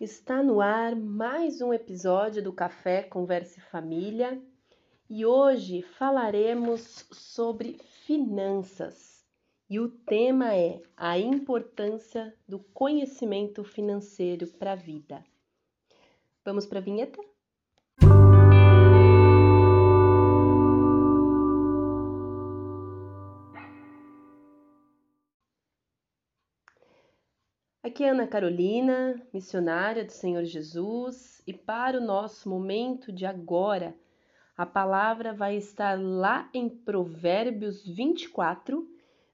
Está no ar mais um episódio do Café Converse Família e hoje falaremos sobre finanças. E o tema é a importância do conhecimento financeiro para a vida. Vamos para a vinheta? Aqui é Ana Carolina, missionária do Senhor Jesus, e para o nosso momento de agora, a palavra vai estar lá em Provérbios 24,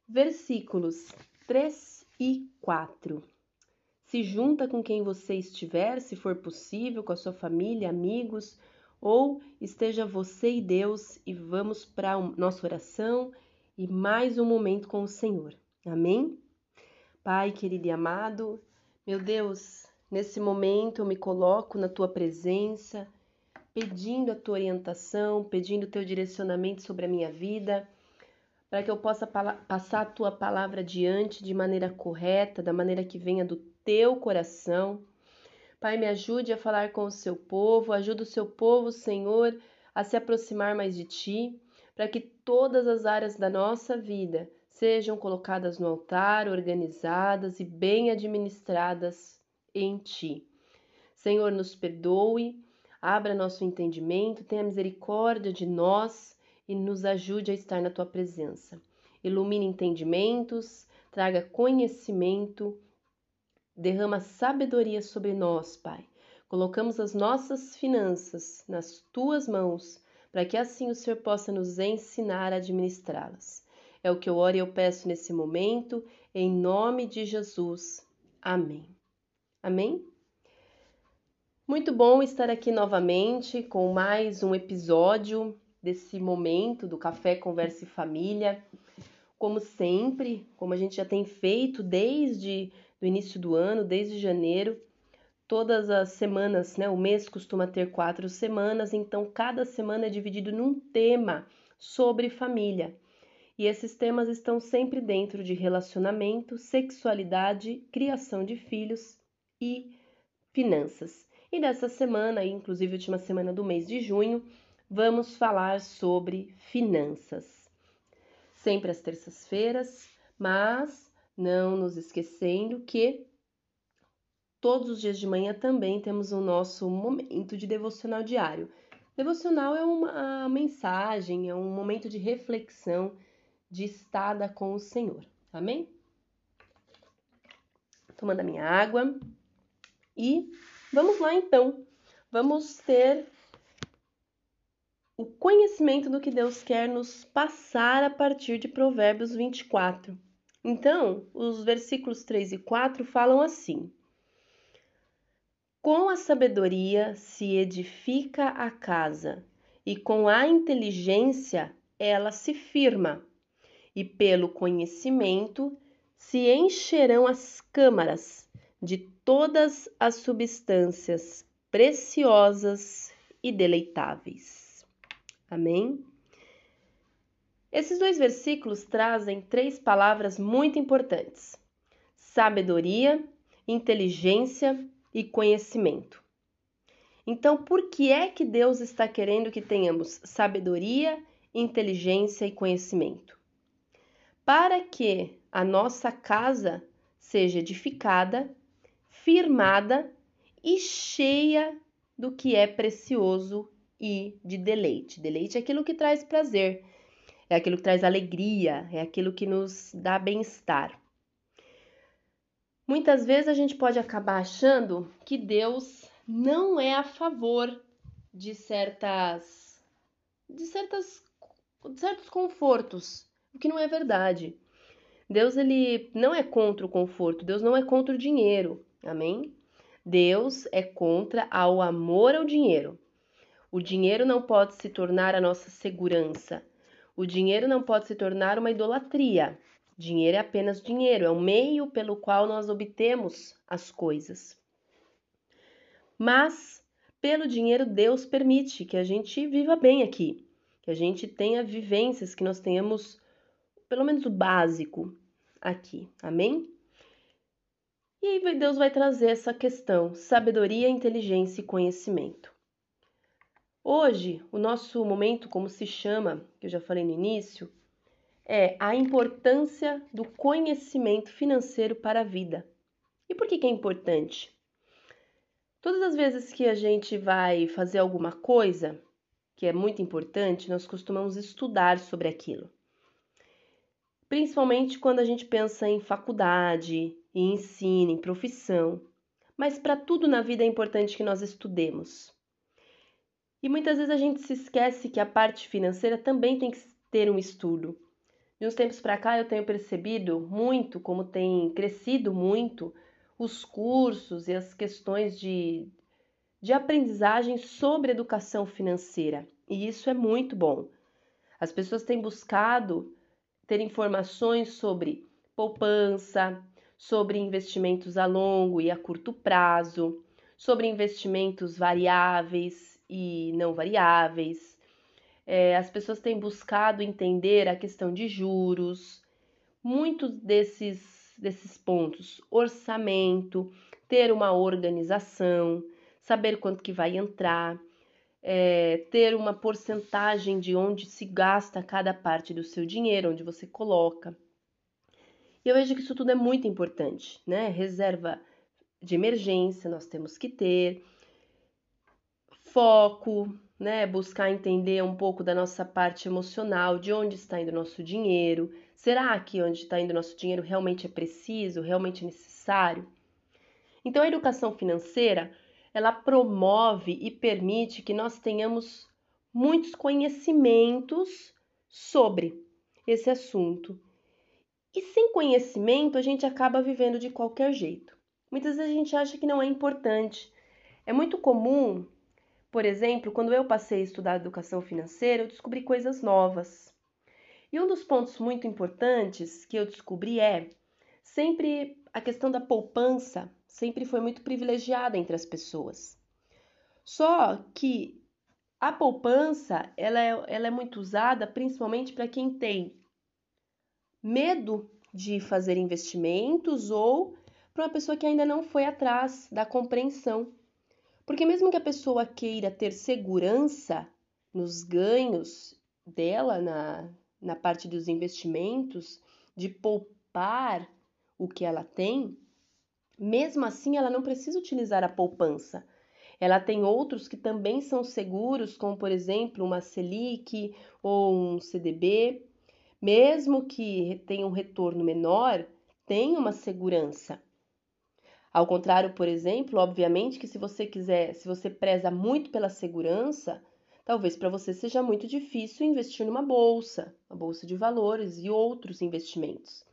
versículos 3 e 4. Se junta com quem você estiver, se for possível, com a sua família, amigos, ou esteja você e Deus e vamos para a nossa oração e mais um momento com o Senhor. Amém? Pai querido e amado, meu Deus, nesse momento eu me coloco na tua presença, pedindo a tua orientação, pedindo o teu direcionamento sobre a minha vida, para que eu possa passar a tua palavra adiante de maneira correta, da maneira que venha do teu coração. Pai, me ajude a falar com o seu povo, ajuda o seu povo, Senhor, a se aproximar mais de ti, para que todas as áreas da nossa vida sejam colocadas no altar, organizadas e bem administradas em Ti. Senhor, nos perdoe, abra nosso entendimento, tenha misericórdia de nós e nos ajude a estar na Tua presença. Ilumine entendimentos, traga conhecimento, derrama sabedoria sobre nós, Pai. Colocamos as nossas finanças nas Tuas mãos, para que assim o Senhor possa nos ensinar a administrá-las. É o que eu oro e eu peço nesse momento, em nome de Jesus. Amém. Amém? Muito bom estar aqui novamente com mais um episódio desse momento do Café Conversa e Família. Como sempre, como a gente já tem feito desde o início do ano, desde janeiro, todas as semanas, né? O mês costuma ter quatro semanas, então cada semana é dividido num tema sobre família. E esses temas estão sempre dentro de relacionamento, sexualidade, criação de filhos e finanças. E nessa semana, inclusive última semana do mês de junho, vamos falar sobre finanças. Sempre às terças-feiras, mas não nos esquecendo que todos os dias de manhã também temos o nosso momento de devocional diário. Devocional é uma mensagem, é um momento de reflexão de estada com o Senhor. Amém? Tomando a minha água. E vamos lá então. Vamos ter o conhecimento do que Deus quer nos passar a partir de Provérbios 24. Então, os versículos 3 e 4 falam assim: Com a sabedoria se edifica a casa, e com a inteligência ela se firma e pelo conhecimento se encherão as câmaras de todas as substâncias preciosas e deleitáveis. Amém? Esses dois versículos trazem três palavras muito importantes: sabedoria, inteligência e conhecimento. Então, por que é que Deus está querendo que tenhamos sabedoria, inteligência e conhecimento? Para que a nossa casa seja edificada, firmada e cheia do que é precioso e de deleite. Deleite é aquilo que traz prazer, é aquilo que traz alegria, é aquilo que nos dá bem-estar. Muitas vezes a gente pode acabar achando que Deus não é a favor de certas de certas de certos confortos o que não é verdade. Deus ele não é contra o conforto, Deus não é contra o dinheiro. Amém? Deus é contra ao amor ao dinheiro. O dinheiro não pode se tornar a nossa segurança. O dinheiro não pode se tornar uma idolatria. Dinheiro é apenas dinheiro, é o meio pelo qual nós obtemos as coisas. Mas, pelo dinheiro, Deus permite que a gente viva bem aqui, que a gente tenha vivências, que nós tenhamos pelo menos o básico aqui, amém? E aí Deus vai trazer essa questão: sabedoria, inteligência e conhecimento. Hoje, o nosso momento, como se chama, que eu já falei no início, é a importância do conhecimento financeiro para a vida. E por que, que é importante? Todas as vezes que a gente vai fazer alguma coisa que é muito importante, nós costumamos estudar sobre aquilo. Principalmente quando a gente pensa em faculdade, em ensino, em profissão. Mas para tudo na vida é importante que nós estudemos. E muitas vezes a gente se esquece que a parte financeira também tem que ter um estudo. De uns tempos para cá eu tenho percebido muito como tem crescido muito os cursos e as questões de, de aprendizagem sobre educação financeira. E isso é muito bom. As pessoas têm buscado ter informações sobre poupança, sobre investimentos a longo e a curto prazo, sobre investimentos variáveis e não variáveis. É, as pessoas têm buscado entender a questão de juros, muitos desses desses pontos: orçamento, ter uma organização, saber quanto que vai entrar, é, ter uma porcentagem de onde se gasta cada parte do seu dinheiro, onde você coloca. E eu vejo que isso tudo é muito importante, né? Reserva de emergência nós temos que ter, foco, né? Buscar entender um pouco da nossa parte emocional, de onde está indo o nosso dinheiro, Será que onde está indo nosso dinheiro realmente é preciso, realmente é necessário? Então, a educação financeira ela promove e permite que nós tenhamos muitos conhecimentos sobre esse assunto. E sem conhecimento, a gente acaba vivendo de qualquer jeito. Muitas vezes a gente acha que não é importante. É muito comum, por exemplo, quando eu passei a estudar educação financeira, eu descobri coisas novas. E um dos pontos muito importantes que eu descobri é sempre a questão da poupança sempre foi muito privilegiada entre as pessoas. Só que a poupança ela é, ela é muito usada principalmente para quem tem medo de fazer investimentos ou para uma pessoa que ainda não foi atrás da compreensão. Porque mesmo que a pessoa queira ter segurança nos ganhos dela na, na parte dos investimentos, de poupar o que ela tem, mesmo assim ela não precisa utilizar a poupança. Ela tem outros que também são seguros, como por exemplo uma Selic ou um CDB. Mesmo que tenha um retorno menor, tem uma segurança. Ao contrário, por exemplo, obviamente que se você quiser, se você preza muito pela segurança, Talvez para você seja muito difícil investir numa bolsa, uma bolsa de valores e outros investimentos.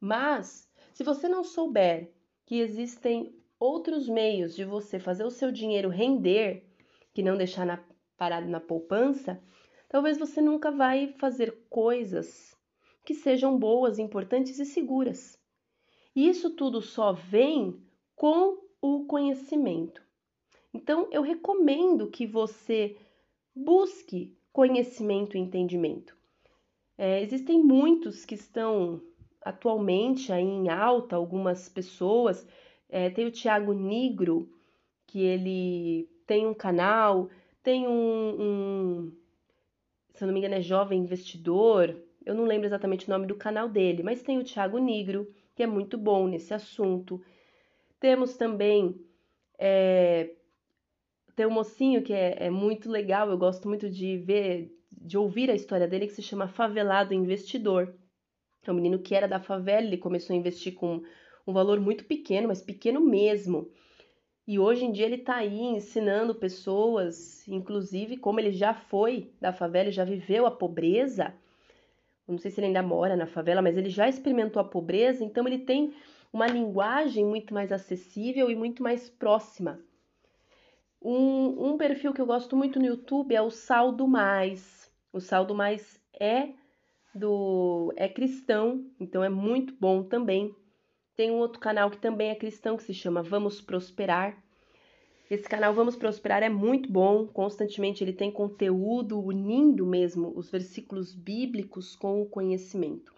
Mas, se você não souber que existem outros meios de você fazer o seu dinheiro render, que não deixar na, parado na poupança, talvez você nunca vai fazer coisas que sejam boas, importantes e seguras. E isso tudo só vem com o conhecimento. Então, eu recomendo que você busque conhecimento e entendimento. É, existem muitos que estão atualmente aí em alta, algumas pessoas. É, tem o Tiago Nigro, que ele tem um canal, tem um, um, se eu não me engano, é Jovem Investidor. Eu não lembro exatamente o nome do canal dele, mas tem o Tiago Nigro, que é muito bom nesse assunto. Temos também é, tem um mocinho que é, é muito legal, eu gosto muito de ver, de ouvir a história dele, que se chama Favelado Investidor. É um menino que era da favela, ele começou a investir com um valor muito pequeno, mas pequeno mesmo. E hoje em dia ele está aí ensinando pessoas, inclusive como ele já foi da favela, já viveu a pobreza. não sei se ele ainda mora na favela, mas ele já experimentou a pobreza, então ele tem uma linguagem muito mais acessível e muito mais próxima. Um, um perfil que eu gosto muito no YouTube é o Saldo Mais. O Saldo Mais é do é cristão, então é muito bom também. Tem um outro canal que também é cristão que se chama Vamos Prosperar. Esse canal Vamos Prosperar é muito bom, constantemente ele tem conteúdo unindo mesmo os versículos bíblicos com o conhecimento.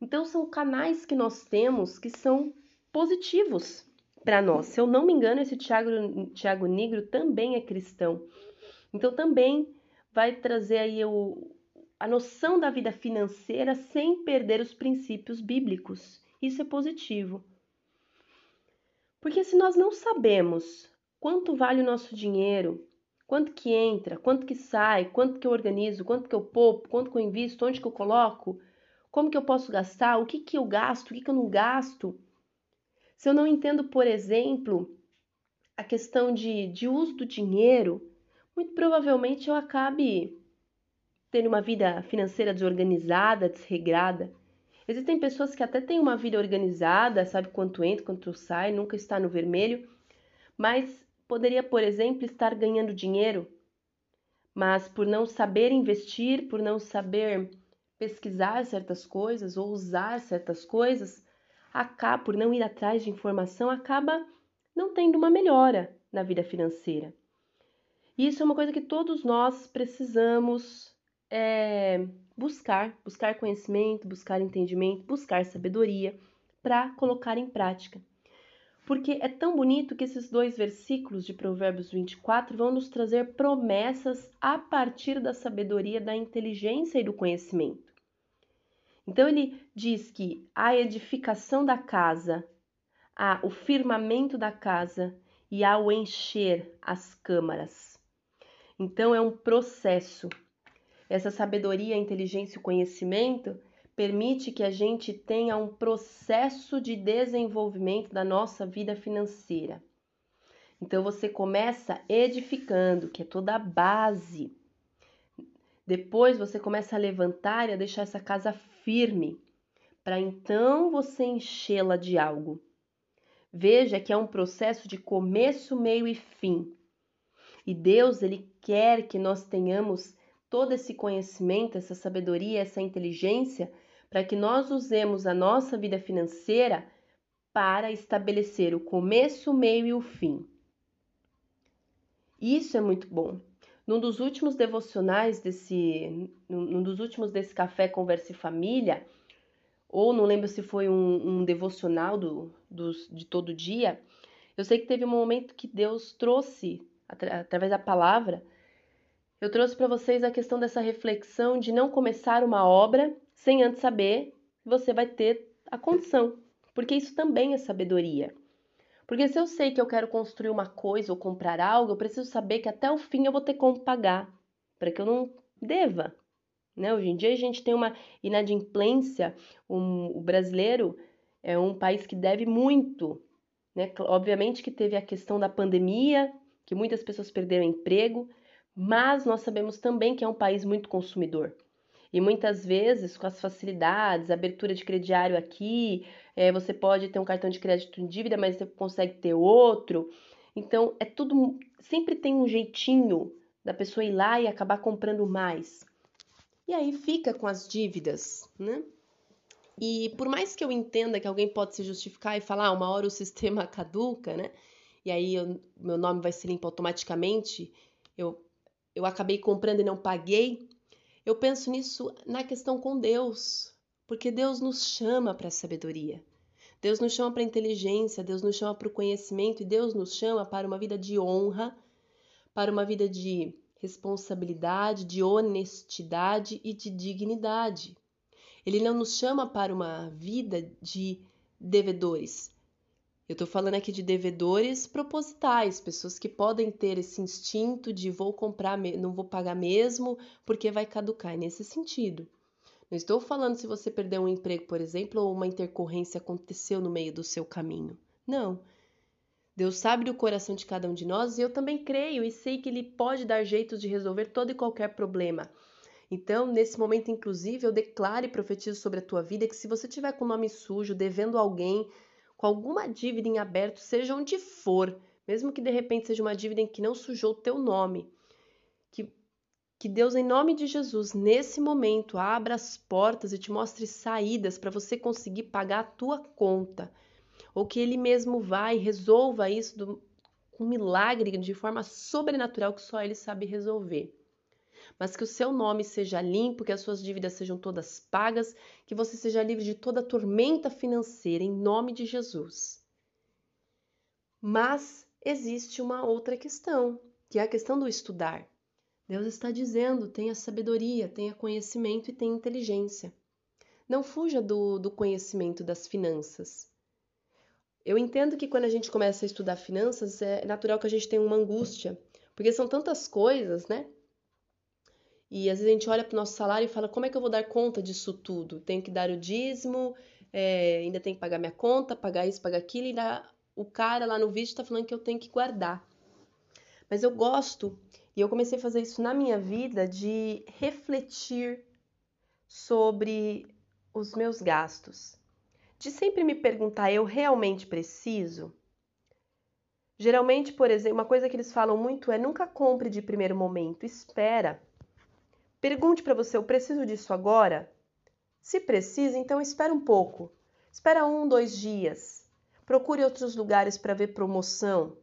Então são canais que nós temos que são positivos para nós. Se eu não me engano, esse Tiago, Tiago Negro também é cristão. Então também vai trazer aí o, a noção da vida financeira sem perder os princípios bíblicos. Isso é positivo. Porque se nós não sabemos quanto vale o nosso dinheiro, quanto que entra, quanto que sai, quanto que eu organizo, quanto que eu poupo, quanto que eu invisto, onde que eu coloco, como que eu posso gastar, o que que eu gasto, o que que eu não gasto. Se eu não entendo, por exemplo, a questão de, de uso do dinheiro, muito provavelmente eu acabe tendo uma vida financeira desorganizada, desregrada. Existem pessoas que até têm uma vida organizada, sabe quanto entra, quanto sai, nunca está no vermelho, mas poderia, por exemplo, estar ganhando dinheiro, mas por não saber investir, por não saber pesquisar certas coisas ou usar certas coisas, acaba por não ir atrás de informação, acaba não tendo uma melhora na vida financeira. Isso é uma coisa que todos nós precisamos é, buscar, buscar conhecimento, buscar entendimento, buscar sabedoria para colocar em prática. Porque é tão bonito que esses dois versículos de Provérbios 24 vão nos trazer promessas a partir da sabedoria, da inteligência e do conhecimento. Então ele diz que a edificação da casa, há o firmamento da casa e há o encher as câmaras. Então é um processo essa sabedoria, inteligência e conhecimento permite que a gente tenha um processo de desenvolvimento da nossa vida financeira. Então você começa edificando, que é toda a base. Depois você começa a levantar e a deixar essa casa firme, para então você enchê-la de algo. Veja que é um processo de começo, meio e fim. E Deus, ele quer que nós tenhamos todo esse conhecimento, essa sabedoria, essa inteligência, para que nós usemos a nossa vida financeira para estabelecer o começo, o meio e o fim. Isso é muito bom. Num dos últimos devocionais desse, num dos últimos desse café conversa e família, ou não lembro se foi um, um devocional do, de todo dia, eu sei que teve um momento que Deus trouxe através da palavra eu trouxe para vocês a questão dessa reflexão de não começar uma obra sem antes saber se você vai ter a condição, porque isso também é sabedoria. Porque se eu sei que eu quero construir uma coisa ou comprar algo, eu preciso saber que até o fim eu vou ter como pagar, para que eu não deva. Né? Hoje em dia a gente tem uma inadimplência, um, o brasileiro é um país que deve muito. Né? Obviamente que teve a questão da pandemia, que muitas pessoas perderam emprego, mas nós sabemos também que é um país muito consumidor. E muitas vezes, com as facilidades, abertura de crediário aqui, é, você pode ter um cartão de crédito em dívida, mas você consegue ter outro. Então, é tudo. Sempre tem um jeitinho da pessoa ir lá e acabar comprando mais. E aí fica com as dívidas, né? E por mais que eu entenda que alguém pode se justificar e falar, ah, uma hora o sistema caduca, né? E aí eu, meu nome vai ser limpo automaticamente, eu eu acabei comprando e não paguei. Eu penso nisso na questão com Deus, porque Deus nos chama para a sabedoria. Deus nos chama para a inteligência, Deus nos chama para o conhecimento e Deus nos chama para uma vida de honra, para uma vida de responsabilidade, de honestidade e de dignidade. Ele não nos chama para uma vida de devedores, eu estou falando aqui de devedores propositais, pessoas que podem ter esse instinto de vou comprar, não vou pagar mesmo, porque vai caducar. É nesse sentido. Não estou falando se você perdeu um emprego, por exemplo, ou uma intercorrência aconteceu no meio do seu caminho. Não. Deus sabe do coração de cada um de nós e eu também creio e sei que Ele pode dar jeitos de resolver todo e qualquer problema. Então, nesse momento, inclusive, eu declaro e profetizo sobre a tua vida que se você tiver com o nome sujo, devendo alguém, com alguma dívida em aberto, seja onde for, mesmo que de repente seja uma dívida em que não sujou o teu nome, que, que Deus, em nome de Jesus, nesse momento, abra as portas e te mostre saídas para você conseguir pagar a tua conta, ou que Ele mesmo vá e resolva isso com um milagre de forma sobrenatural que só Ele sabe resolver mas que o seu nome seja limpo, que as suas dívidas sejam todas pagas, que você seja livre de toda tormenta financeira, em nome de Jesus. Mas existe uma outra questão, que é a questão do estudar. Deus está dizendo: tenha sabedoria, tenha conhecimento e tenha inteligência. Não fuja do, do conhecimento das finanças. Eu entendo que quando a gente começa a estudar finanças, é natural que a gente tenha uma angústia, porque são tantas coisas, né? E às vezes a gente olha para o nosso salário e fala: como é que eu vou dar conta disso tudo? Tenho que dar o dízimo, é, ainda tenho que pagar minha conta, pagar isso, pagar aquilo, e ainda o cara lá no vídeo está falando que eu tenho que guardar. Mas eu gosto, e eu comecei a fazer isso na minha vida, de refletir sobre os meus gastos. De sempre me perguntar, eu realmente preciso? Geralmente, por exemplo, uma coisa que eles falam muito é nunca compre de primeiro momento, espera. Pergunte para você, eu preciso disso agora? Se precisa, então espera um pouco. Espera um, dois dias. Procure outros lugares para ver promoção.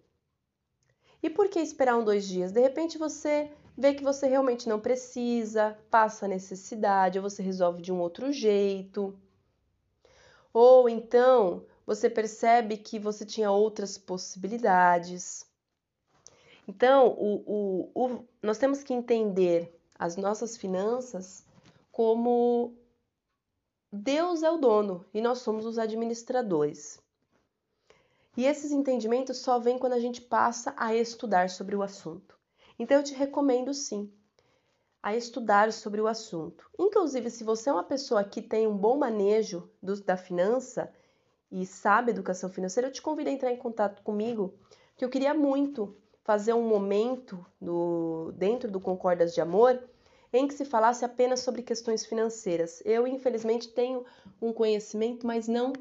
E por que esperar um, dois dias? De repente você vê que você realmente não precisa, passa a necessidade, ou você resolve de um outro jeito. Ou então você percebe que você tinha outras possibilidades. Então, o, o, o, nós temos que entender as nossas finanças como Deus é o dono e nós somos os administradores. E esses entendimentos só vêm quando a gente passa a estudar sobre o assunto. Então eu te recomendo sim a estudar sobre o assunto. Inclusive, se você é uma pessoa que tem um bom manejo do, da finança e sabe educação financeira, eu te convido a entrar em contato comigo, que eu queria muito fazer um momento do, dentro do Concordas de Amor em que se falasse apenas sobre questões financeiras. Eu, infelizmente, tenho um conhecimento, mas não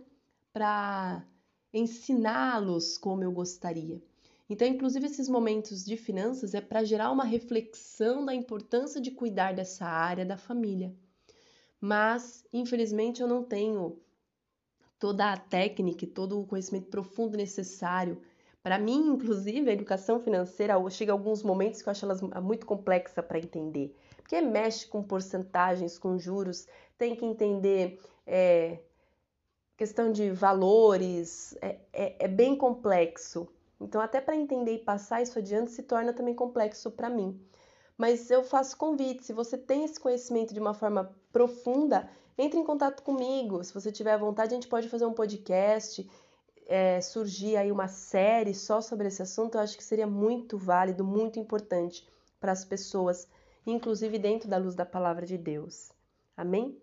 para ensiná-los como eu gostaria. Então, inclusive, esses momentos de finanças é para gerar uma reflexão da importância de cuidar dessa área da família. Mas, infelizmente, eu não tenho toda a técnica todo o conhecimento profundo necessário. Para mim, inclusive, a educação financeira chega a alguns momentos que eu acho ela muito complexa para entender. Porque mexe com porcentagens, com juros, tem que entender é, questão de valores, é, é, é bem complexo. Então, até para entender e passar isso adiante se torna também complexo para mim. Mas eu faço convite, se você tem esse conhecimento de uma forma profunda, entre em contato comigo. Se você tiver vontade, a gente pode fazer um podcast, é, surgir aí uma série só sobre esse assunto. Eu acho que seria muito válido, muito importante para as pessoas, inclusive dentro da luz da palavra de Deus. Amém?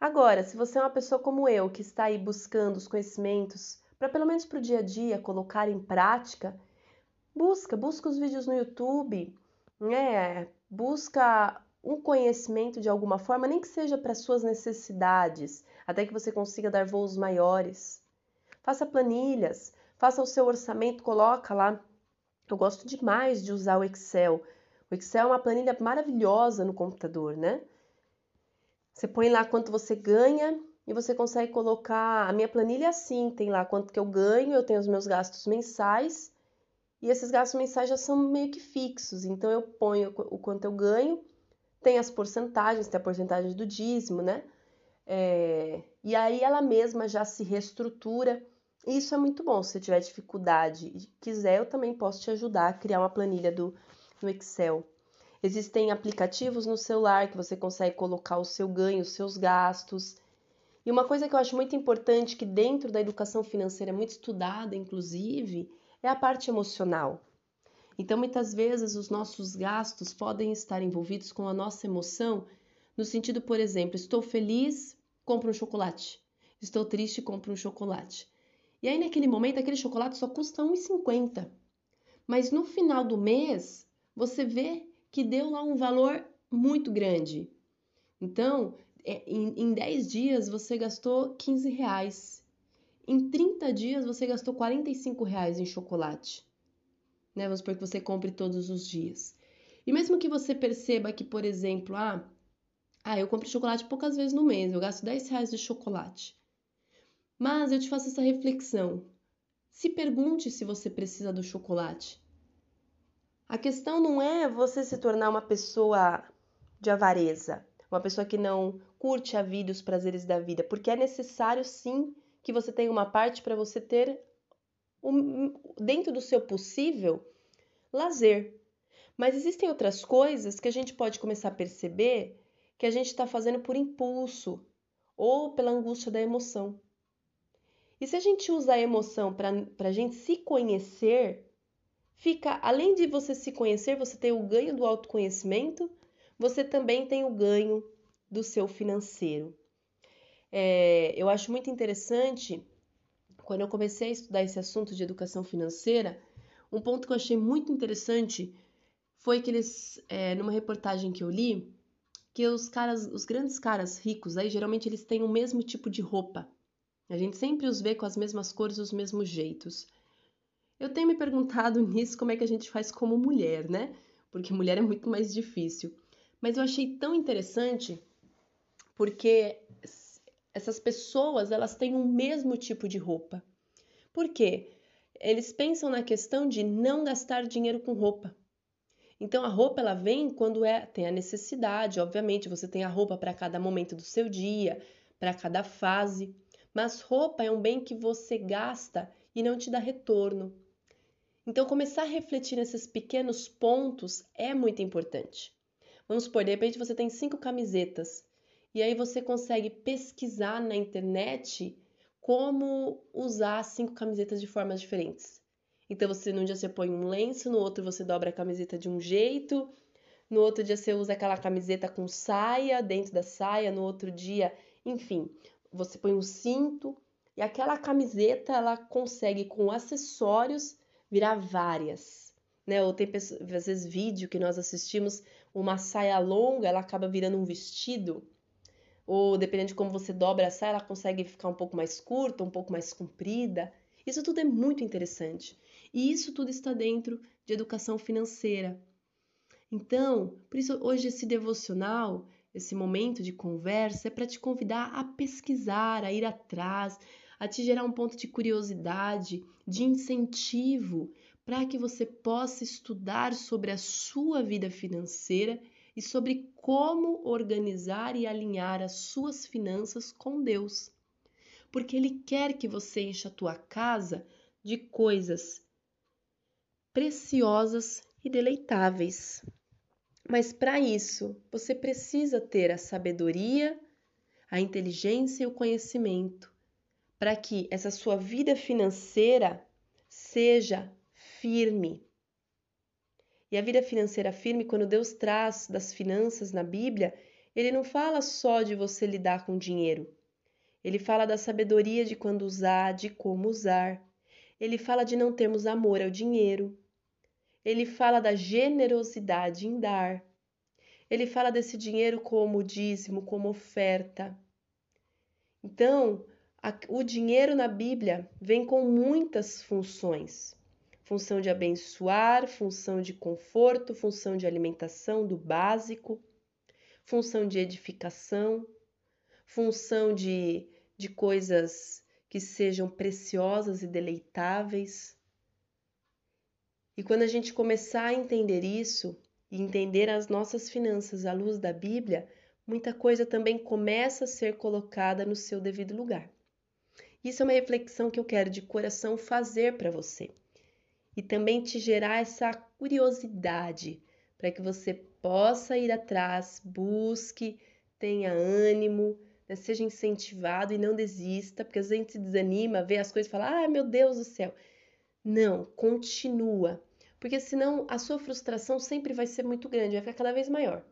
Agora, se você é uma pessoa como eu, que está aí buscando os conhecimentos para pelo menos para o dia a dia colocar em prática, busca, busca os vídeos no YouTube, né? Busca um conhecimento de alguma forma, nem que seja para suas necessidades, até que você consiga dar voos maiores. Faça planilhas, faça o seu orçamento, coloca lá. Eu gosto demais de usar o Excel. O Excel é uma planilha maravilhosa no computador, né? Você põe lá quanto você ganha e você consegue colocar. A minha planilha é assim: tem lá quanto que eu ganho, eu tenho os meus gastos mensais, e esses gastos mensais já são meio que fixos. Então eu ponho o quanto eu ganho, tem as porcentagens, tem a porcentagem do dízimo, né? É, e aí ela mesma já se reestrutura. Isso é muito bom. Se você tiver dificuldade e quiser, eu também posso te ajudar a criar uma planilha do, no Excel. Existem aplicativos no celular que você consegue colocar o seu ganho, os seus gastos. E uma coisa que eu acho muito importante, que dentro da educação financeira é muito estudada, inclusive, é a parte emocional. Então, muitas vezes, os nossos gastos podem estar envolvidos com a nossa emoção, no sentido, por exemplo, estou feliz, compro um chocolate. Estou triste, compro um chocolate. E aí, naquele momento, aquele chocolate só custa R$ 1,50. Mas no final do mês, você vê que deu lá um valor muito grande. Então, é, em, em 10 dias você gastou 15 reais. Em 30 dias você gastou 45 reais em chocolate. Né? Vamos supor que você compre todos os dias. E mesmo que você perceba que, por exemplo, ah, ah, eu compro chocolate poucas vezes no mês, eu gasto 10 reais de chocolate. Mas eu te faço essa reflexão. Se pergunte se você precisa do chocolate. A questão não é você se tornar uma pessoa de avareza, uma pessoa que não curte a vida e os prazeres da vida, porque é necessário sim que você tenha uma parte para você ter dentro do seu possível, lazer. Mas existem outras coisas que a gente pode começar a perceber que a gente está fazendo por impulso ou pela angústia da emoção. E se a gente usa a emoção para a gente se conhecer, fica, além de você se conhecer, você tem o ganho do autoconhecimento, você também tem o ganho do seu financeiro. É, eu acho muito interessante, quando eu comecei a estudar esse assunto de educação financeira, um ponto que eu achei muito interessante foi que eles, é, numa reportagem que eu li, que os caras, os grandes caras ricos, aí geralmente eles têm o mesmo tipo de roupa. A gente sempre os vê com as mesmas cores, os mesmos jeitos. Eu tenho me perguntado nisso como é que a gente faz como mulher, né? Porque mulher é muito mais difícil. Mas eu achei tão interessante porque essas pessoas, elas têm o mesmo tipo de roupa. Por quê? Eles pensam na questão de não gastar dinheiro com roupa. Então a roupa ela vem quando é tem a necessidade, obviamente, você tem a roupa para cada momento do seu dia, para cada fase, mas roupa é um bem que você gasta e não te dá retorno. Então começar a refletir nesses pequenos pontos é muito importante. Vamos supor, de repente você tem cinco camisetas e aí você consegue pesquisar na internet como usar cinco camisetas de formas diferentes. Então você num dia você põe um lenço, no outro você dobra a camiseta de um jeito, no outro dia você usa aquela camiseta com saia dentro da saia, no outro dia, enfim, você põe um cinto e aquela camiseta ela consegue com acessórios virar várias, né? Ou tem às vezes vídeo que nós assistimos, uma saia longa, ela acaba virando um vestido. Ou dependendo de como você dobra a saia, ela consegue ficar um pouco mais curta, um pouco mais comprida. Isso tudo é muito interessante. E isso tudo está dentro de educação financeira. Então, por isso hoje esse devocional, esse momento de conversa é para te convidar a pesquisar, a ir atrás, a te gerar um ponto de curiosidade, de incentivo, para que você possa estudar sobre a sua vida financeira e sobre como organizar e alinhar as suas finanças com Deus. Porque Ele quer que você encha a tua casa de coisas preciosas e deleitáveis. Mas para isso, você precisa ter a sabedoria, a inteligência e o conhecimento para que essa sua vida financeira seja firme. E a vida financeira firme, quando Deus traz das finanças na Bíblia, ele não fala só de você lidar com dinheiro. Ele fala da sabedoria de quando usar, de como usar. Ele fala de não termos amor ao dinheiro. Ele fala da generosidade em dar. Ele fala desse dinheiro como dízimo, como oferta. Então, o dinheiro na Bíblia vem com muitas funções: função de abençoar, função de conforto, função de alimentação do básico, função de edificação, função de, de coisas que sejam preciosas e deleitáveis. E quando a gente começar a entender isso e entender as nossas finanças à luz da Bíblia, muita coisa também começa a ser colocada no seu devido lugar. Isso é uma reflexão que eu quero de coração fazer para você e também te gerar essa curiosidade para que você possa ir atrás, busque, tenha ânimo, né, seja incentivado e não desista, porque às vezes a gente se desanima, vê as coisas e fala: ah, meu Deus do céu. Não, continua, porque senão a sua frustração sempre vai ser muito grande, vai ficar cada vez maior.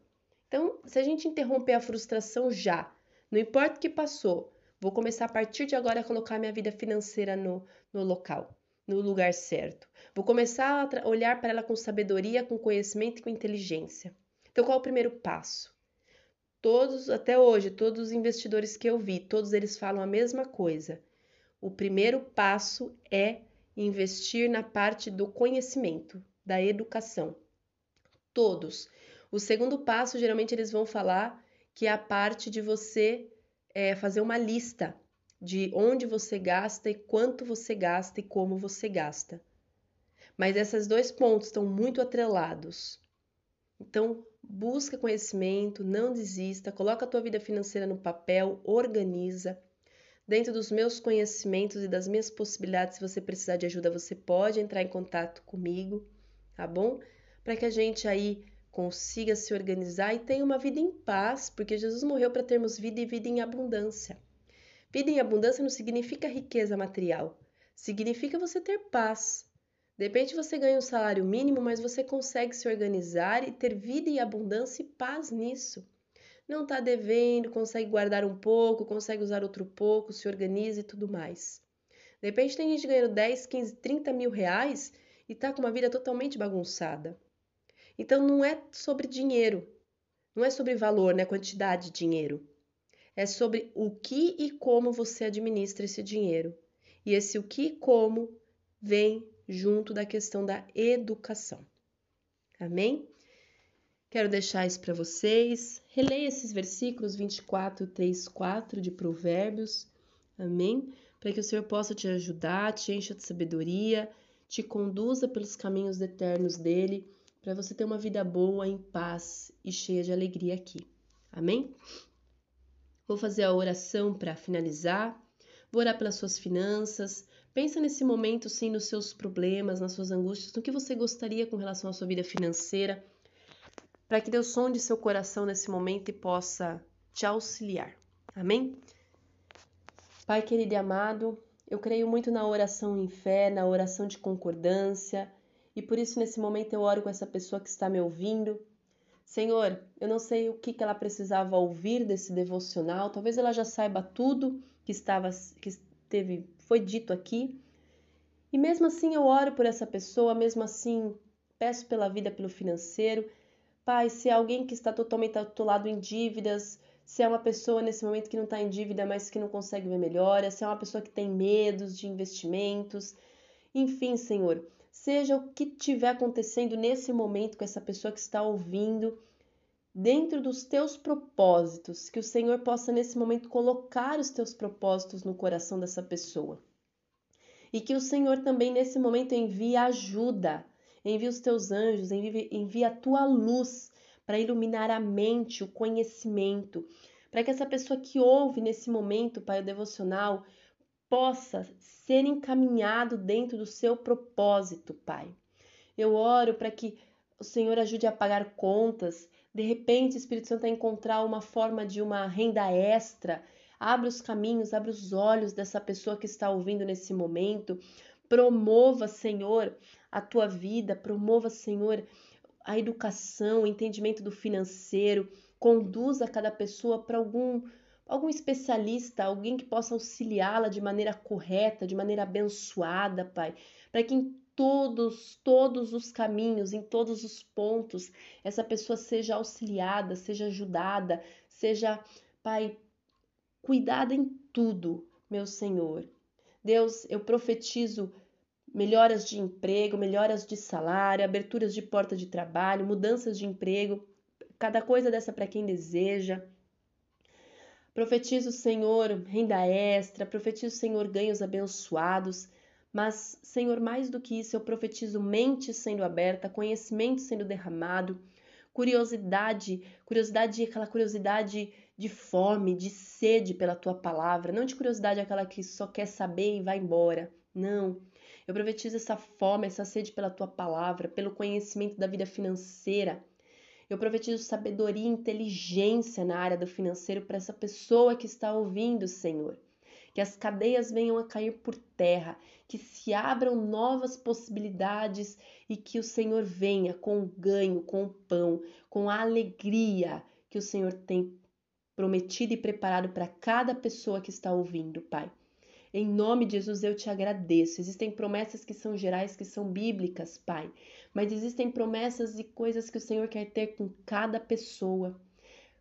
Então, se a gente interromper a frustração já, não importa o que passou, vou começar a partir de agora a colocar minha vida financeira no, no local, no lugar certo. Vou começar a olhar para ela com sabedoria, com conhecimento e com inteligência. Então, qual é o primeiro passo? Todos, até hoje, todos os investidores que eu vi, todos eles falam a mesma coisa. O primeiro passo é investir na parte do conhecimento, da educação. Todos. O segundo passo, geralmente, eles vão falar que é a parte de você é, fazer uma lista de onde você gasta e quanto você gasta e como você gasta. Mas esses dois pontos estão muito atrelados. Então, busca conhecimento, não desista, coloca a tua vida financeira no papel, organiza. Dentro dos meus conhecimentos e das minhas possibilidades, se você precisar de ajuda, você pode entrar em contato comigo, tá bom? Para que a gente aí consiga se organizar e tenha uma vida em paz, porque Jesus morreu para termos vida e vida em abundância. Vida em abundância não significa riqueza material, significa você ter paz. De repente você ganha um salário mínimo, mas você consegue se organizar e ter vida em abundância e paz nisso não está devendo, consegue guardar um pouco, consegue usar outro pouco, se organiza e tudo mais. De repente tem gente ganhando 10, 15, 30 mil reais e está com uma vida totalmente bagunçada. Então não é sobre dinheiro, não é sobre valor, né, quantidade de dinheiro. É sobre o que e como você administra esse dinheiro. E esse o que e como vem junto da questão da educação. Amém? Quero deixar isso para vocês. Releia esses versículos 24, 3, 4 de Provérbios. Amém? Para que o Senhor possa te ajudar, te encha de sabedoria, te conduza pelos caminhos eternos dele, para você ter uma vida boa, em paz e cheia de alegria aqui. Amém? Vou fazer a oração para finalizar. Vou orar pelas suas finanças. Pensa nesse momento, sim, nos seus problemas, nas suas angústias, no que você gostaria com relação à sua vida financeira para que Deus sonde seu coração nesse momento e possa te auxiliar. Amém? Pai querido e amado, eu creio muito na oração em fé, na oração de concordância, e por isso nesse momento eu oro com essa pessoa que está me ouvindo. Senhor, eu não sei o que, ela precisava ouvir desse devocional, talvez ela já saiba tudo que estava que teve foi dito aqui. E mesmo assim eu oro por essa pessoa, mesmo assim peço pela vida, pelo financeiro, Pai, se é alguém que está totalmente atolado em dívidas, se é uma pessoa nesse momento que não está em dívida, mas que não consegue ver melhora, se é uma pessoa que tem medos de investimentos, enfim, Senhor, seja o que estiver acontecendo nesse momento com essa pessoa que está ouvindo, dentro dos teus propósitos, que o Senhor possa nesse momento colocar os teus propósitos no coração dessa pessoa. E que o Senhor também nesse momento envie ajuda Envia os teus anjos, envia, envia a tua luz para iluminar a mente, o conhecimento, para que essa pessoa que ouve nesse momento, Pai, o devocional, possa ser encaminhado dentro do seu propósito, Pai. Eu oro para que o Senhor ajude a pagar contas. De repente, o Espírito Santo a encontrar uma forma de uma renda extra. Abre os caminhos, abre os olhos dessa pessoa que está ouvindo nesse momento. Promova, Senhor, a tua vida, promova, Senhor, a educação, o entendimento do financeiro, conduza cada pessoa para algum algum especialista, alguém que possa auxiliá-la de maneira correta, de maneira abençoada, Pai, para que em todos, todos os caminhos, em todos os pontos, essa pessoa seja auxiliada, seja ajudada, seja, Pai, cuidada em tudo, meu Senhor. Deus, eu profetizo melhoras de emprego, melhoras de salário, aberturas de porta de trabalho, mudanças de emprego, cada coisa dessa para quem deseja. Profetizo, Senhor, renda extra, profetizo, Senhor, ganhos abençoados, mas, Senhor, mais do que isso, eu profetizo mente sendo aberta, conhecimento sendo derramado, curiosidade, curiosidade, aquela curiosidade de fome, de sede pela tua palavra, não de curiosidade aquela que só quer saber e vai embora. Não. Eu profetizo essa fome, essa sede pela tua palavra, pelo conhecimento da vida financeira. Eu profetizo sabedoria e inteligência na área do financeiro para essa pessoa que está ouvindo, Senhor. Que as cadeias venham a cair por terra, que se abram novas possibilidades e que o Senhor venha com o ganho, com o pão, com a alegria que o Senhor tem prometido e preparado para cada pessoa que está ouvindo, Pai. Em nome de Jesus eu te agradeço. Existem promessas que são gerais, que são bíblicas, Pai, mas existem promessas e coisas que o Senhor quer ter com cada pessoa.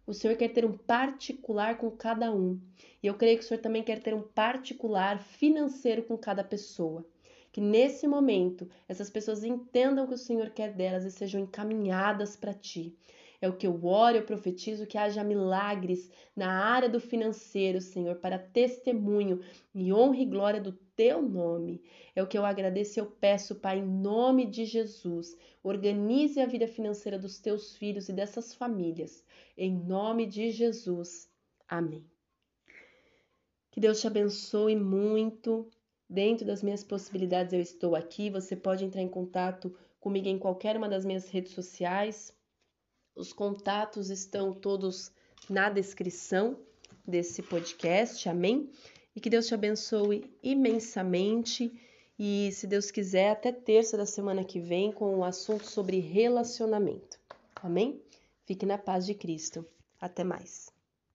O Senhor quer ter um particular com cada um. E eu creio que o Senhor também quer ter um particular financeiro com cada pessoa. Que nesse momento essas pessoas entendam que o Senhor quer delas e sejam encaminhadas para ti. É o que eu oro, eu profetizo que haja milagres na área do financeiro, Senhor, para testemunho e honra e glória do teu nome. É o que eu agradeço e eu peço, Pai, em nome de Jesus. Organize a vida financeira dos teus filhos e dessas famílias. Em nome de Jesus. Amém. Que Deus te abençoe muito. Dentro das minhas possibilidades, eu estou aqui. Você pode entrar em contato comigo em qualquer uma das minhas redes sociais. Os contatos estão todos na descrição desse podcast. Amém? E que Deus te abençoe imensamente. E se Deus quiser, até terça da semana que vem com o um assunto sobre relacionamento. Amém? Fique na paz de Cristo. Até mais.